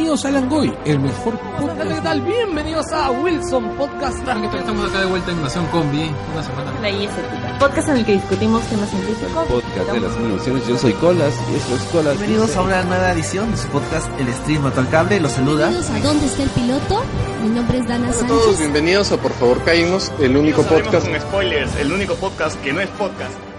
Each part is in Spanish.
Bienvenidos a Langoy, el mejor podcast. ¿Qué tal? Bienvenidos a Wilson Podcast. Estamos acá de vuelta en Invasión Combi. Una semana. La ISTK. Podcast en el que discutimos temas científicos. Podcast de las innovaciones. Yo soy Colas y eso es Colas. Bienvenidos a una nueva edición de su podcast El Stream Mato al Cable. Los saluda. Bienvenidos a ¿Dónde está el piloto? Mi nombre es Dana Hola a Sánchez. todos, bienvenidos a Por favor Caímos, el único podcast. con spoilers, el único podcast que no es podcast.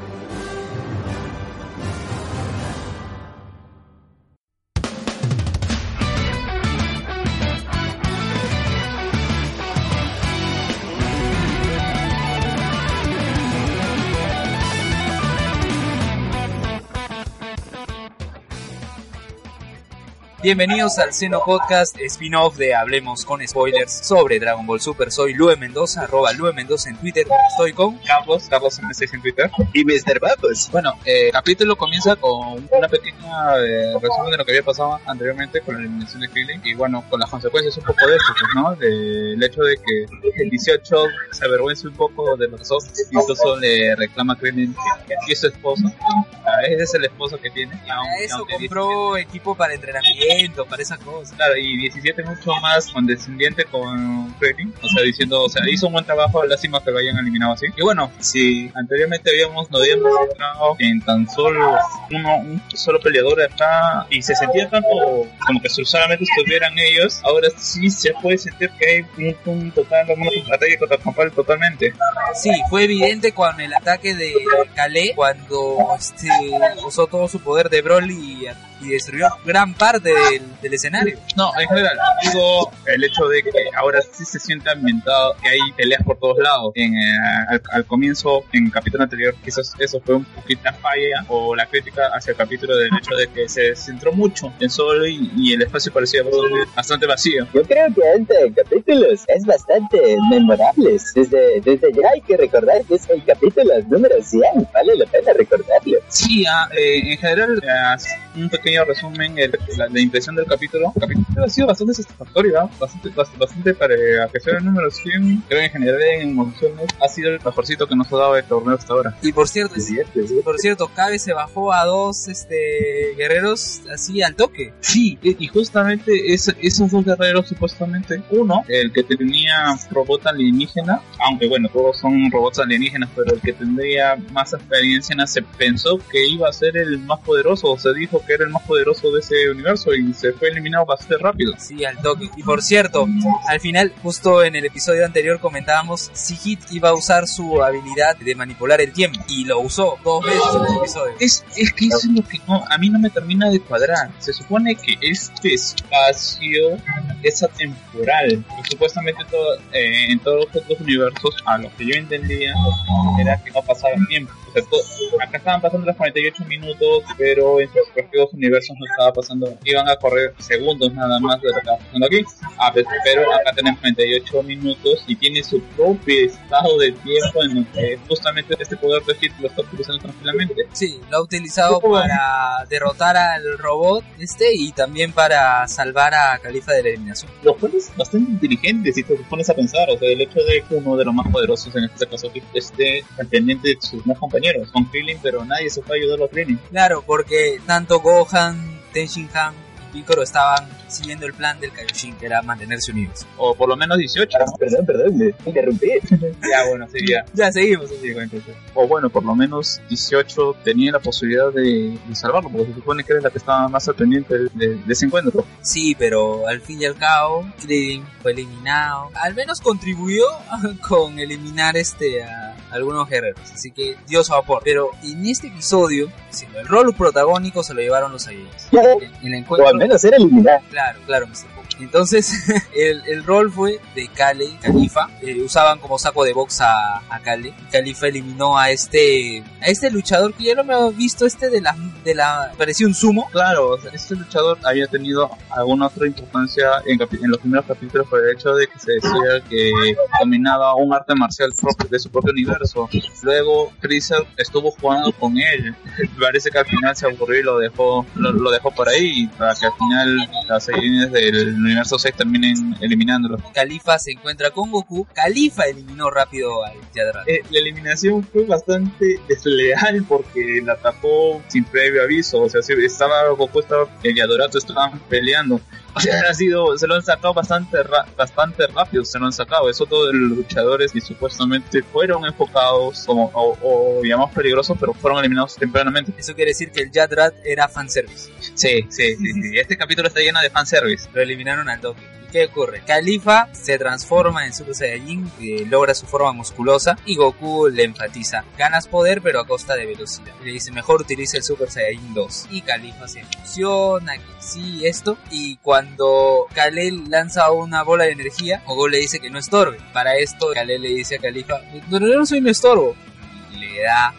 Bienvenidos al Seno Podcast, spin-off de Hablemos con Spoilers sobre Dragon Ball Super. Soy Lue Mendoza, arroba Lue Mendoza en Twitter. Estoy con Carlos, Carlos M6 en Twitter. Y Mr. Babos. Bueno, eh, el capítulo comienza con una pequeña eh, resumen de lo que había pasado anteriormente con la eliminación de Krillin y bueno, con las consecuencias un poco de esto, pues, ¿no? Del hecho de que el 18 se avergüence un poco de los dos, incluso le reclama a Krillin que, que es su esposo. Ah, ese es el esposo que tiene. Y aun- y eso compró equipo para entrenamiento, para esa cosa. Claro, y 17 mucho más condescendiente con Krillin, o sea, diciendo, o sea, hizo un buen trabajo, lástima que lo hayan eliminado así. Y bueno, si anteriormente habíamos, nos habíamos centrado en tan solo uno, un solo peleador acá, y se sentía tanto como que solamente estuvieran ellos, ahora sí se puede sentir que hay un, un total, un ataque contra campal totalmente. Sí, fue evidente con el ataque de Kale cuando este, usó todo su poder de Broly y destruyó gran parte del, del escenario. No, en general, digo el hecho de que ahora sí se siente ambientado, que hay peleas por todos lados. En, eh, al, al comienzo, en el capítulo anterior, quizás eso fue un poquito la falla o la crítica hacia el capítulo del hecho de que se centró mucho en solo y, y el espacio parecía bastante, vacío. Yo creo que este capítulo es bastante memorable. Desde, desde ya hay que recordar que es el capítulo número 100. Vale la pena recordarlo. Sí, ah, eh, en general, eh, un pequeño resumen, el- la, la impresión del capítulo. El capítulo ha sido bastante satisfactorio, ¿no? bastante, bastante, para que sea el número 100. Creo que en general en emociones ha sido el mejorcito que nos ha dado el torneo hasta ahora. Y por cierto, por cierto, Cabe se bajó a dos este, guerreros así al toque. Sí, y y justamente es- esos dos guerreros supuestamente, uno, el que tenía robot alienígena, aunque bueno, todos son robots alienígenas, pero el que tendría más experiencia en se pensó que iba a ser el más poderoso, o se dijo que era el más poderoso de ese universo y se fue eliminado bastante rápido. Sí, al toque. Y por cierto, al final, justo en el episodio anterior comentábamos si Hit iba a usar su habilidad de manipular el tiempo. Y lo usó dos veces en el episodio. Es, es que eso es lo que no, a mí no me termina de cuadrar. Se supone que este espacio es atemporal y supuestamente todo, eh, en todos los otros universos, a lo que yo entendía, era que no pasaba el tiempo. O sea, to- acá estaban pasando los 48 minutos, pero en sus respectivos universos no estaba pasando, iban a correr segundos nada más de lo que estaba pasando aquí. Ah, pues, pero acá tenemos 48 minutos y tiene su propio estado de tiempo en el que justamente este poder de Hit lo está utilizando tranquilamente. Sí, lo ha utilizado para derrotar al robot este y también para salvar a Califa de la eliminación. Lo cual es bastante inteligente si te pones a pensar, o sea, el hecho de que uno de los más poderosos en este caso esté al pendiente de sus más compañeros, con Krillin, pero nadie se fue a ayudarlo a Krillin. Claro, porque tanto Gohan, Tenshin Han y Piccolo estaban siguiendo el plan del Kaioshin, que era mantenerse unidos. O por lo menos 18. Perdón, perdón, me interrumpí. ya, bueno, sí, ya. Ya seguimos. Sí, bueno, entonces. O bueno, por lo menos 18 tenía la posibilidad de, de salvarlo, porque se supone que era la que estaba más al pendiente de, de- de ese encuentro. Sí, pero al fin y al cabo, Krillin fue eliminado. Al menos contribuyó con eliminar este a algunos guerreros. Así que dio su aporte. Pero en este episodio, siendo el rol protagónico se lo llevaron los. En el O al menos era eliminar. Claro, claro, Mr. Pop. Entonces, el, el rol fue de Kale Califa. Eh, usaban como saco de box a, a Kale. Califa eliminó a este a este luchador que ya lo hemos visto, este de la, de la parecía un sumo. Claro, o sea, este luchador había tenido alguna otra importancia en, en los primeros capítulos por el hecho de que se decía que dominaba un arte marcial propio de su propio universo. Luego Freezer estuvo jugando con él. Parece que al final se aburrió y lo dejó, lo, lo dejó por ahí para que al final las Saiyajines del universo 6 terminen eliminándolo. Califa se encuentra con Goku. Califa eliminó rápido al Yadran. Eh, la eliminación fue bastante desleal porque la tapó sin previo aviso. O sea, si estaba Goku, estaba el Yadorato estaban peleando O sea, ha sido, se lo han sacado bastante, ra- bastante rápido, se lo han sacado. Eso todo de los luchadores que supuestamente fueron enfocados como, o, o digamos peligrosos, pero fueron eliminados tempranamente. Eso quiere decir que el Jadrat era fanservice. Sí, sí, sí, sí. Este capítulo está lleno de fanservice. Lo eliminaron al toque. ¿Y qué ocurre? Califa se transforma en Super Saiyajin, logra su forma musculosa, y Goku le enfatiza, ganas poder pero a costa de velocidad. Le dice, mejor utiliza el Super Saiyajin 2. Y Califa se emociona, que sí, esto. Y cuando Kalel lanza una bola de energía, Goku le dice que no estorbe. Para esto, Kalel le dice a Califa, no, no soy un estorbo.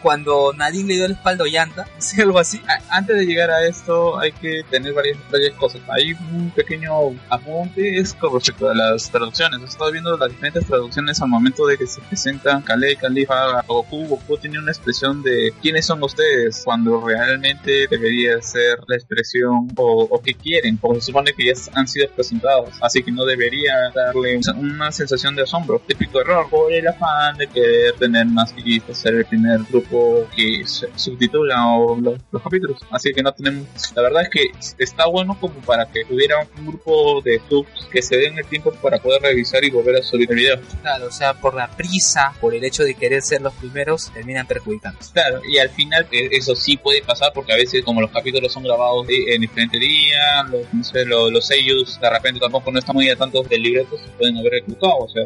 Cuando Nadine le dio la espalda a Llanta, ¿sí? algo así. Antes de llegar a esto hay que tener varias, varias cosas. Hay un pequeño apunte es con respecto a las traducciones. He estado viendo las diferentes traducciones al momento de que se presentan Kale, Califa, Goku. Goku tiene una expresión de ¿quiénes son ustedes? Cuando realmente debería ser la expresión o, o que quieren, porque se supone que ya han sido presentados. Así que no debería darle una sensación de asombro. Típico error por el afán de querer tener más vistas, ser el primer grupo que subtitula o los, los capítulos. Así que no tenemos. La verdad es que está bueno como para que hubiera un grupo de subs que se den el tiempo para poder revisar y volver a subir el video. Claro, o sea, por la prisa, por el hecho de querer ser los primeros, terminan perjudicando. Claro, y al final eh, eso sí puede pasar porque a veces como los capítulos son grabados de- en diferentes días, los, no sé, los, los sellos de repente tampoco no están muy a tanto del libreto, se pueden haber equivocado. O sea,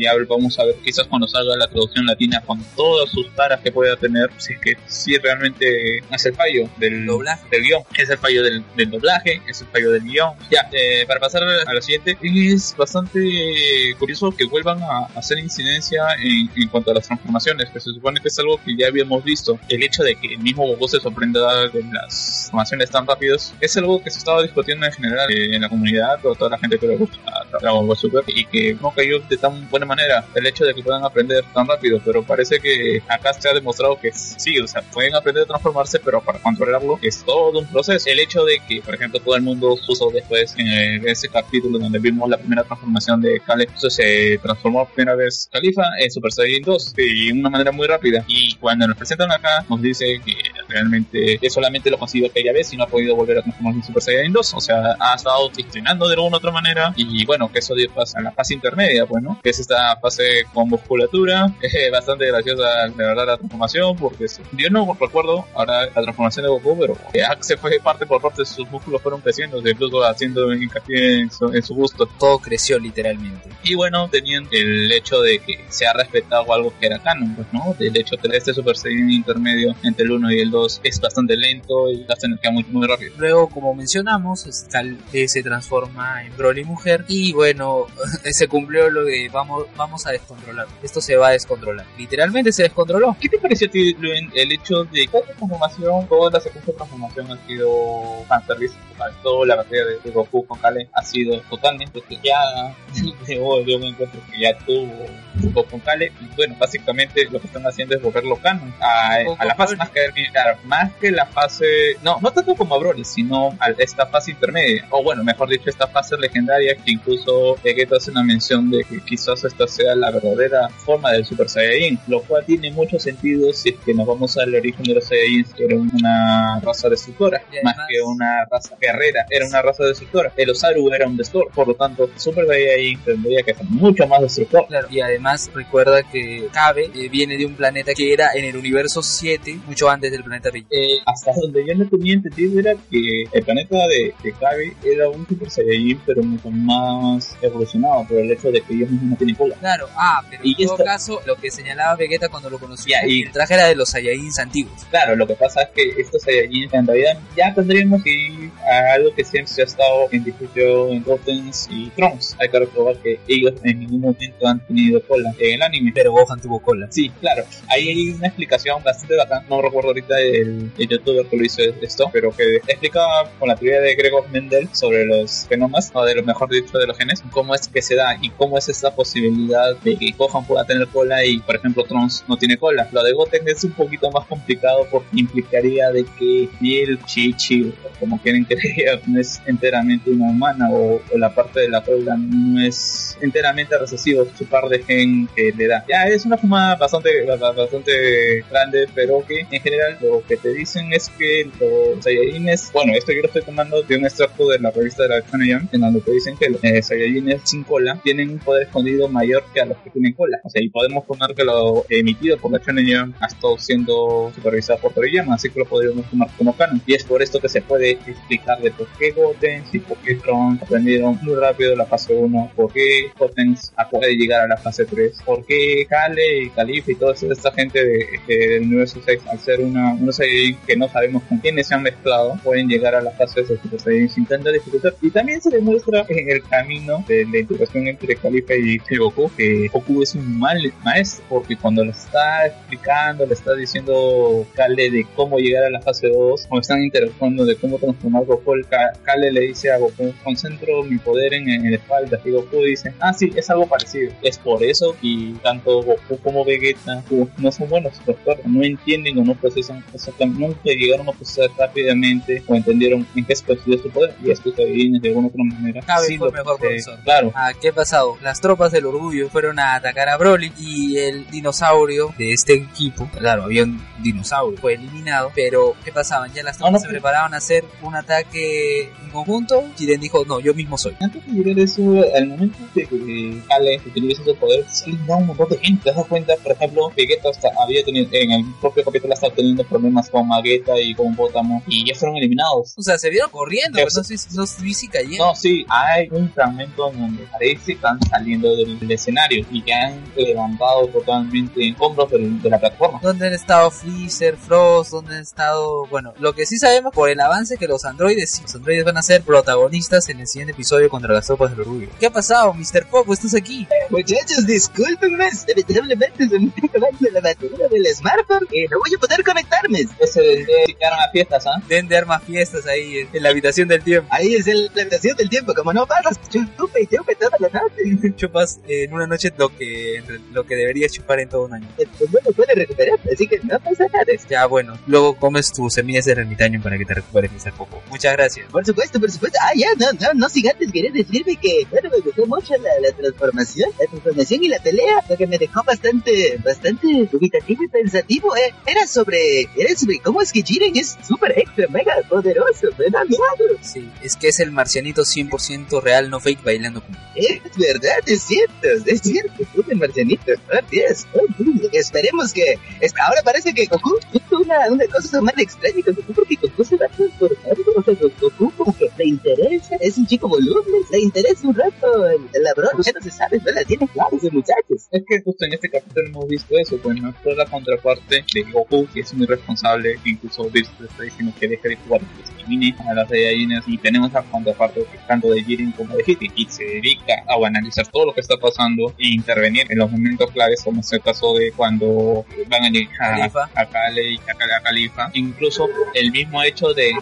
ya vamos a ver quizás cuando salga la traducción latina con todas sus que pueda tener, si es que sí realmente es el fallo del Doblaje. del guion, es el fallo del, del doblaje, es el fallo del guion. Ya, eh, para pasar a lo siguiente, es bastante curioso que vuelvan a hacer incidencia en, en cuanto a las transformaciones, que se supone que es algo que ya habíamos visto. El hecho de que el mismo Goku se sorprenda de las transformaciones tan rápidas es algo que se estaba discutiendo en general eh, en la comunidad, con toda la gente que le gusta Dragon Ball Super, y que no cayó de tan buena manera el hecho de que puedan aprender tan rápido, pero parece que acá se ha demostrado que sí, o sea, pueden aprender a transformarse, pero para controlarlo es todo un proceso. El hecho de que, por ejemplo, todo el mundo puso después en eh, ese capítulo donde vimos la primera transformación de entonces se transformó primera vez Califa en Super Saiyan 2 de una manera muy rápida. Y cuando nos presentan acá, nos dice que realmente solamente lo consiguió aquella vez y no ha podido volver a transformarse en Super Saiyan 2. O sea, ha estado entrenando de alguna u otra manera. Y bueno, que eso dio paso a la fase intermedia, pues, ¿no? Que es esta fase con musculatura. Eh, bastante graciosa, de verdad, la transformación, porque yo no recuerdo ahora la transformación de Goku, pero que se fue parte por parte, sus músculos fueron creciendo, incluso haciendo hincapié en su, en su busto. Todo creció literalmente. Y bueno, tenían el hecho de que se ha respetado algo que era canon, pues, ¿no? Del hecho que este Super Saiyan intermedio entre el 1 y el 2 es bastante lento y gasta energía muy, muy rápido. Luego, como mencionamos, Cal eh, se transforma en Broly mujer y bueno, se cumplió lo de vamos, vamos a descontrolar. Esto se va a descontrolar. Literalmente se descontroló. ¿Qué te pareció a ti, Luen, el hecho de que esta transformación, toda la secuencia de transformación ha sido fanservice? Toda la batalla de, de Goku con Kale ha sido totalmente sellada. Yo, yo me encuentro que ya tuvo Goku con Kale. Y bueno, básicamente lo que están haciendo es volverlo canon a, a la fase más que, más que la fase, no, no tanto como a Broly, sino a esta fase intermedia. O bueno, mejor dicho, esta fase legendaria que incluso Vegeta hace una mención de que quizás esta sea la verdadera forma del Super Saiyajin, lo cual tiene mucho sentido si es que nos vamos al origen de los Saiyajins, que era una raza destructora, más que una raza guerrera, era una raza destructora. El Osaru era un destructor, por lo tanto, Super Saiyajin tendría que ser mucho más destructor. Claro, y además recuerda que Cabe eh, viene de un planeta que era en el universo 7, mucho antes del planeta Vegeta. Eh, hasta donde yo no tenía entendido era que el planeta de, de Kage era un Super Saiyajin, pero mucho más evolucionado por el hecho de que ellos mismos no tienen cola. Claro, ah, pero Y en todo esta- caso, lo que señalaba Vegeta cuando lo conoció, Ya, y- el traje era de los Saiyajins antiguos. Claro, lo que pasa es que estos Saiyajin en realidad ya tendríamos que ir a algo que siempre se ha estado en discusión en Gotenks y Trunks. Hay que recordar que ellos en ningún momento han tenido cola en el anime. Pero Gohan tuvo cola. Sí, claro. Ahí hay una explicación bastante bacán. No recuerdo ahorita el, el youtuber que lo hizo esto, pero que explicaba con la teoría de Gregor Mendel sobre los genomas, o de lo mejor dicho de los genes, cómo es que se da y cómo es esta posibilidad de que Gohan pueda tener cola y, por ejemplo, Trunks no tiene cola. Lo de Goten es un poquito más complicado porque implicaría de que Biel, Chichi, como quieren creer, no es enteramente una humana o, o la parte de la cola no es enteramente recesivo su par de gen que le da. Ya es una fumada bastante, bastante grande, pero que en general lo que te dicen es que los Saiyajines, bueno, esto yo lo estoy tomando de un extracto de la revista de la Shonen en donde te dicen que los eh, Saiyajines sin cola tienen un poder escondido mayor que a los que tienen cola. O sea, y podemos tomar que lo emitido por la Shonen ha estado siendo supervisado por Toriyama, así que lo podríamos tomar como canon. Y es por esto que se puede explicar de por qué Gotenks y por qué Trunks aprendieron muy rápido la fase 1, por qué Gotenks puede llegar a la fase 3, por qué Kale y Califa y toda esta gente de, del universo 6, al ser una, unos Saiyajin que no sabemos con quiénes se han mezclado, pueden llegar a la fase de Super Saiyajin sin tanta dificultad. Y también se demuestra en el camino de la integración entre Califa y Goku que Goku es un mal maestro, porque cuando le está explicando, le está diciendo Kale de cómo llegar a la fase 2, cuando están interactuando de cómo transformar Goku, Kale le dice a Goku, concentro mi poder en, en la espalda, y Goku dice, ah sí, es algo parecido. Es por eso y tanto Goku como Vegeta no son buenos doctor, no entienden o no procesan exactamente, nunca llegaron a procesar rápidamente o entendieron en qué de su poder y estos adivines de alguna otra manera. Cabe fue mejor profesor. Claro. Ah, ¿Qué ha pasado? Las tropas del orgullo fueron a atacar a Broly y el dinosaurio de este equipo, claro, había un dinosaurio, fue eliminado, pero ¿qué pasaban? Ya las tropas se preparaban a hacer un ataque en conjunto, Jiren dijo, no, yo mismo soy. Antes de llegar eso, al momento de que Kale utiliza ese poder, sí da un montón de gente, te das cuenta, por ejemplo, Vegeta hasta había tenido, en el propio capítulo estaba teniendo problemas con Magueta y con Botamo y ya fueron eliminados. O sea, se vieron corriendo, pero no sé no si cayendo. No, sí, hay un fragmento donde parece que están saliendo del, escenario y que han levantado totalmente en hombros de la plataforma. ¿Dónde han estado Freezer, Frost? ¿Dónde han estado...? Bueno, lo que sí sabemos por el avance que los androides, los androides van a ser protagonistas en el siguiente episodio contra las tropas del orgullo. ¿Qué ha pasado, Mr. Pop? ¿Estás aquí? Muchachos, discúlpenme, lamentablemente se me está acabando la batería del smartphone y no voy a poder conectarme. Ese de, de armas fiestas, ¿ah? ¿eh? De armas fiestas ahí en, la habitación del tiempo. Ahí es el, la habitación del tiempo, como no pasas, chupe y chupe toda la noche. Chupas en una noche lo que lo que deberías chupar en todo un año. Pues bueno, puede recuperar, así que no pasa nada. Ya, bueno, luego comes tus semillas de ermitaño para que te recuperes Mr. Poco. Muchas gracias. Por supuesto, por supuesto. Ah, ya, no, no, no, si antes decirme que, bueno, me gustó mucho la, la transformación, la transformación y la pelea, lo que me dejó bastante, bastante dubitativo y pensativo, eh. Era sobre, era sobre cómo es que Jiren es súper extra, mega poderoso, me da miedo. Sí, es que es el marcianito 100% real, no fake, bailando con... Es verdad, es cierto, es cierto, es el marcianito, oh, Dios, oh, esperemos que, ahora parece que Goku hizo una, una cosa más extraña con Goku, porque Goku se va a transformar, o sea, Goku como que le interesa, es un chico voluble, le interesa un rato el, la broma, ya no se sabe, no la tiene claro ese muchachos. Es que justo en este capítulo hemos visto eso, pues no toda la contraparte de Goku, que es muy responsable, incluso Bills está diciendo que deje de jugar, que elimine a las Saiyajines, y tenemos la contraparte tanto de Jiren como de Hiti, y se dedica a analizar todo lo que está pasando e intervenir en los momentos claves, como es el caso de cuando van a llegar a, a Kale y a, a Califa, incluso el mismo hecho de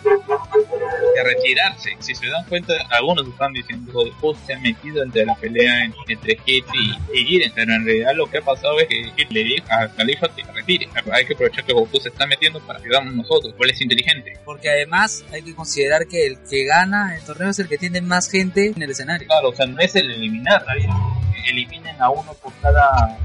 de retirarse. Si se dan cuenta, algunos están diciendo que se ha metido entre la pelea entre Hit y, Jiren, pero en realidad lo que ha pasado es que le dijo a Califa que retire. Hay que aprovechar que Goku se está metiendo para ayudarnos nosotros, él es inteligente. Porque además hay que considerar que el que gana el torneo es el que tiene más gente en el escenario. Claro, o sea, no es el eliminar, eliminen a uno por cada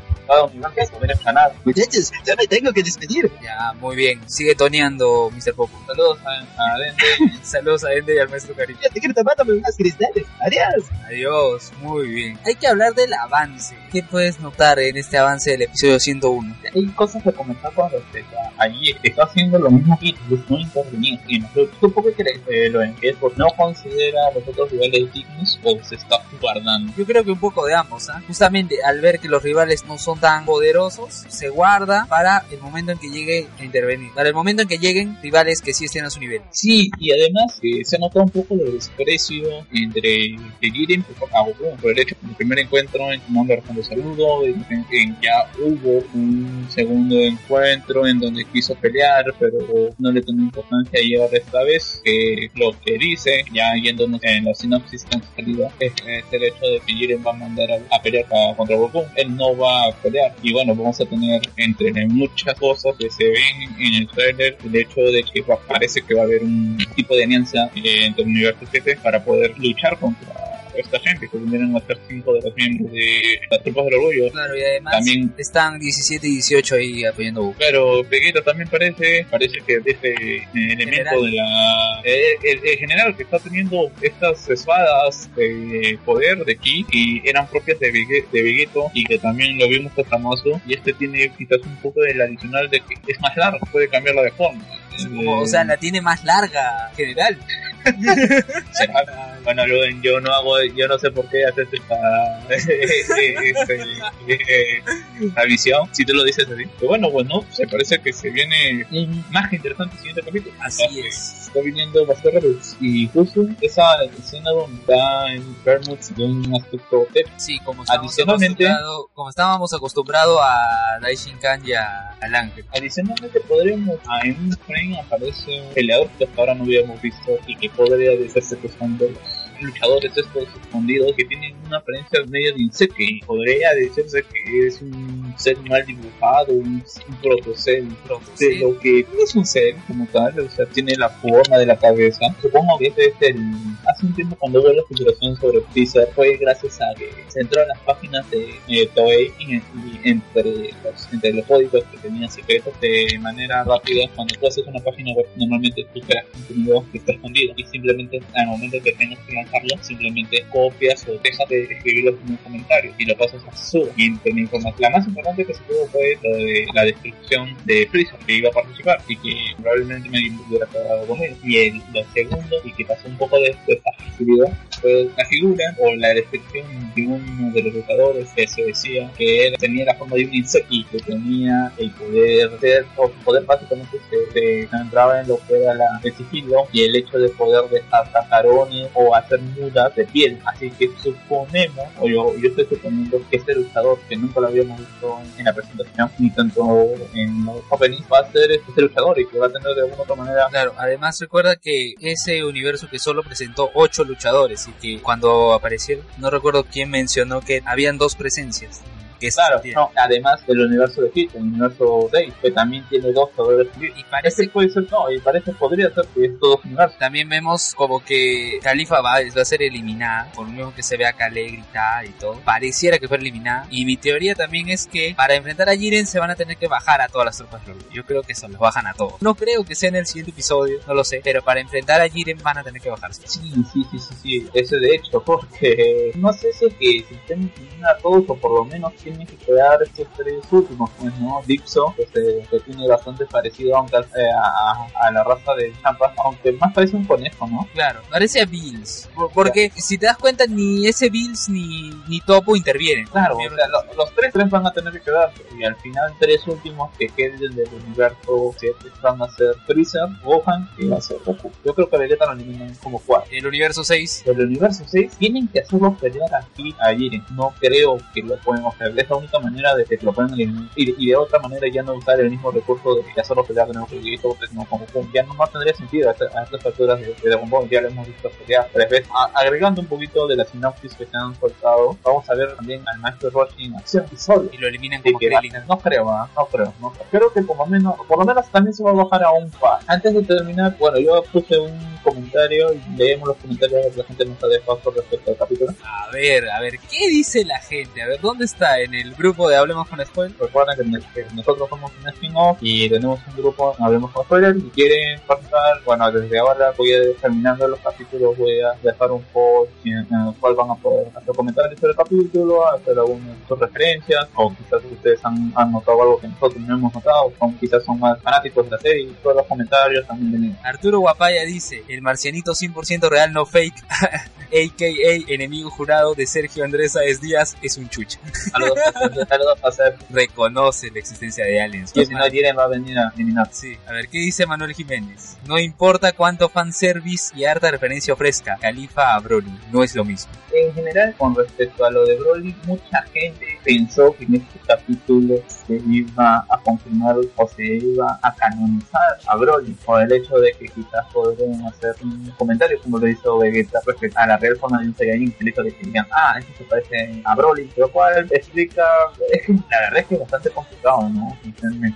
Muchachos, ya me tengo que despedir. Ya, muy bien. Sigue toneando, Mr. Popo. Saludos a, Dente. Saludos a Dente y al maestro Cariño. Ya te quiero tomándome unas cristales. Adiós. Adiós. Muy bien. Hay que hablar del avance. ¿Qué puedes notar en este avance del episodio 101? Hay cosas que comentar con respecto a allí. Está haciendo lo mismo que no intervenir. Y no, ¿Tú por qué crees eh, lo en que no considera a los otros rivales dignos o se está guardando? Yo creo que un poco de ambos. ¿ah? Justamente al ver que los rivales no son tan poderosos, se guarda para el momento en que llegue a intervenir. Para el momento en que lleguen rivales que sí estén a su nivel. Sí, y además eh, se nota un poco de desprecio entre Jiren por el hecho que el primer encuentro en Commander cuando saludo, en, en, ya hubo un segundo encuentro en donde quiso pelear, pero no le tomó importancia y ahora esta vez que lo que dice, ya yéndonos en la sinopsis que han salido, es, el hecho de que Jiren va a mandar a, pelear contra Goku. Él no va a pelear. Y bueno, vamos a tener entre muchas cosas que se ven en el trailer el hecho de que parece que va a haber un tipo de alianza eh, entre el universo 7 para poder luchar contra esta gente, que vinieron a ser cinco de los miembros de las tropas del orgullo. Claro, y además También- están 17 y 18 ahí apoyando. Pero Vegeta también parece, parece que ese eh, elemento General. de la... eh, el, el general que está teniendo estas espadas de poder de ki y eran propias de, Vege- de Vegeto y que también lo vimos a famoso y este tiene quizás un poco del adicional de que es más largo, puede cambiarla de forma. Eh, o sea, la tiene más larga, general. Será- Bueno, yo no hago, yo no sé por qué haces esta, este, eh, esta visión, si tú lo dices así. Pero bueno, bueno, se parece que se viene un más que interesante siguiente capítulo. Así que es. Está viniendo Buster Rebels y justo esa escena donde está en Vermouth de un aspecto técnico. Sí, como estábamos, Adicionalmente- acostumbrado- como estábamos acostumbrados a Daishinkan y a, al. Adicionalmente podremos, ah, en un frame aparece un peleador que hasta ahora no habíamos visto y que podría decirse que son luchadores estos escondidos que tienen una apariencia medio de insecto y podría decirse que es un ser mal dibujado, un, un protocell de lo que es un ser como tal, o sea, tiene la forma de la cabeza. Supongo que este es el... Hace un tiempo cuando hubo la filtración sobre Freezer fue gracias a que se entró a las páginas de eh, Toei y, y entre, los, entre los códigos que tenían secretos de manera rápida. Cuando tú haces una página web, normalmente tú creas contenido que está escondido y simplemente al momento que tengas que simplemente copias o dejas de escribirlo en un comentario y lo pasas a su y la información. La más importante que se tuvo fue lo de la descripción de Freezer que iba a participar y que probablemente me hubiera quedado con él. Y el, lo segundo, y que pasó un poco de desapercibido, fue la figura o la descripción de uno de los luchadores que se decía que él tenía la forma de un insecto y que tenía el poder ser, o su poder básicamente se, se centraba en lo que era la, el sigilo y el hecho de poder dejar cacarones o hacer mudas de piel. Así que suponemos, o yo, yo estoy suponiendo que este luchador que nunca lo habíamos visto en la presentación, ni tanto en los openings, va a ser este luchador y que va a tener de alguna otra manera Claro, además recuerda que ese universo que solo presentó ocho luchadores y que cuando aparecieron, no recuerdo quién mencionó que habían dos presencias. Que es- Claro, no, además del universo de Hit, el universo 6, que también tiene dos poderes Y parece puede ser, no, y parece podría ser que es todo universo. También vemos como que Califa va, va a ser eliminada, por lo mismo que se ve a Kale gritar y todo. Pareciera que fue eliminada. Y mi teoría también es que para enfrentar a Jiren se van a tener que bajar a todas las tropas de. Yo creo que se los bajan a todos. No creo que sea en el siguiente episodio, no lo sé. Pero para enfrentar a Jiren van a tener que bajarse. Sí, sí, sí, sí, sí, ese de hecho, porque no sé si es que que eliminar a todos o por lo menos tienen que quedar estos tres últimos, pues, ¿no? Dipso, que, se- que tiene bastante parecido aunque, eh, a, la raza de Champa, aunque más parece un conejo, ¿no? Claro, parece a Bills. Por- Porque si te das cuenta, ni ese Bills ni, ni Topo intervienen. Claro, o sea, lo- los tres, tres van a tener que quedar y al final tres últimos que queden del universo 7 van a ser Freezer, Gohan y va a ser Goku. Yo creo que Vegeta lo eliminan como cuatro. El universo 6. Del universo 6 tienen que hacerlo pelear aquí a Jiren. No creo que lo pueden hacer. Es la única manera de que lo puedan eliminar. Y, y de otra manera ya no usar el mismo recurso de hacerlo pelear de nuevo no con Goku. Ya no, no tendría sentido a, esta- a estas alturas de, de Dragon Ball. Ya lo hemos visto pelear tres veces. A- agregando un poquito de la sinopsis que se han soltado, vamos a ver también al maestro Roshi en acción y solo. Y lo eliminan como que Krillin. no creo, ¿ah? no creo, no creo. Creo que como menos, por lo menos también se va a bajar a un par. Antes de terminar, bueno, yo puse un comentario y leemos los comentarios que la gente nos ha dejado respecto al capítulo. A ver, a ver, ¿qué dice la gente? A ver, ¿dónde está? ¿En el grupo de Hablemos con Spoiler? Recuerden que, nos- que nosotros somos un spin-off y tenemos un grupo, hablemos con spoilers, si quieren participar, bueno, desde ahora voy a terminando los capítulos, voy a dejar un post en, el cual van a poder hacer comentarios sobre el capítulo, hacer algunas referencias, o quizás ustedes han, han notado algo que nosotros no hemos notado, o quizás son más fanáticos de la serie, y todos los comentarios también vienen. Arturo Guapaya dice, el marcianito 100% real no fake, a.k.a. enemigo jurado de Sergio Andrés Sáez Díaz, es un chucha. Saludos, saludos a hacer. Reconoce la existencia de aliens. Y si no quieren va a venir a eliminar. Sí, a ver, ¿qué dice Manuel Jiménez? No importa cuánto fanservice y harta referencia ofrezca, Califa a Broly, no es lo mismo. En general, con respecto a lo de Broly, mucha gente pensó que en este capítulo se iba a confirmar o se iba a canonizar a Broly, por el hecho de que quizás podrían hacer un comentario como lo hizo Vegeta respecto a la real forma de un Saiyajin, hecho de que digan, ah, este se parece a Broly, lo cual es explica, es que la verdad es que es bastante complicado, ¿no?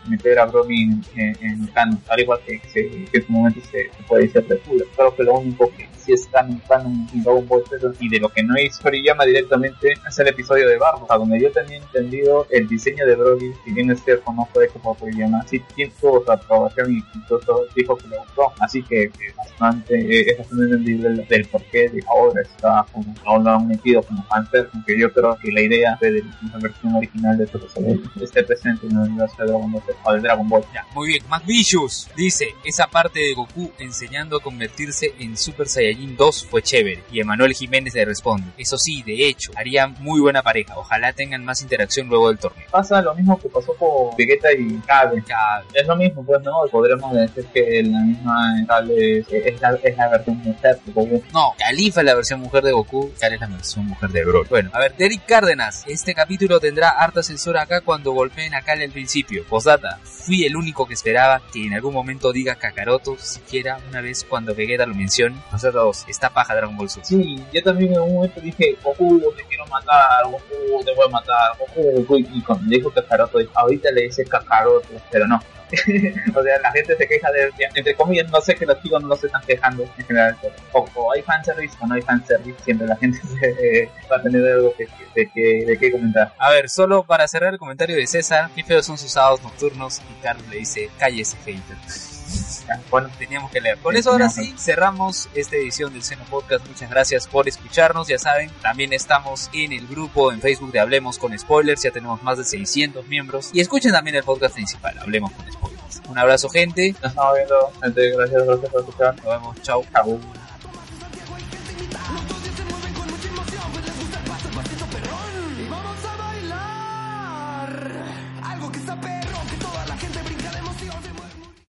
Meter a Broly en, en, en canon, al igual que, que, que en su momento se, se puede decir apertura. Creo que lo único que sí es canon, canon y Dragon Ball y de lo que no hizo Toriyama directamente es el episodio de o sea, donde yo tenía entendido el diseño de Broly, si bien es cierto, no fue hecho por Toriyama, sí tuvo su aprobación y incluso dijo que le gustó, así que eh, bastante, eh, es bastante entendible el, del porqué de ahora está lo han metido como fanser, aunque yo creo que la idea de la versión original de todo esté presente en el universo de Dragon Ball o de Dragon Ball. Ya, muy bien, McVicious dice, esa parte de Goku enseñando a convertirse en Super Saiyajin 2 fue chévere, y Emanuel Jiménez le responde, eso sí, de hecho, harían muy buena pareja, ojalá tengan más interacción luego del torneo. Pasa lo mismo que pasó con Vegeta y Cabe. Es lo mismo, pues no, podremos decir que la misma Cabe es, es, la, es la versión mujer de Goku. No, Califa es la versión mujer de Goku, Kale es la versión mujer de Broly. Bueno, a ver, Derek Cárdenas, este capítulo tendrá harta censura acá cuando golpeen a Kale al principio. Postdata, fui el único que esperaba que en algún momento diga Kakaroto siquiera una vez cuando Vegeta lo mencione. Postdata 2, esta paja Dragon Ball Super. Sí, yo también en un momento dije, Goku, te quiero matar, Goku, te voy a matar, Goku, Goku, y cuando dijo Kakaroto, ahorita le dice Kakaroto, pero no. o sea, la gente se queja de, entre comillas, no sé que los chicos no se están quejando en general, o, o hay fanservice o no hay fanservice, siempre la gente se, eh, va a tener algo que, de, que, de que comentar. A ver, solo para cerrar el comentario de César, qué feos son sus sábados nocturnos, y Carlos le dice, cállese hater. Bueno, teníamos que leer. Con eso ahora sí, cerramos esta edición del Seno Podcast. Muchas gracias por escucharnos. Ya saben, también estamos en el grupo en Facebook de Hablemos con Spoilers. Ya tenemos más de 600 miembros. Y escuchen también el podcast principal, Hablemos con Spoilers. Un abrazo, gente. Nos estamos viendo, gente. Gracias, gracias por escuchar. Nos vemos. Chau. Chau.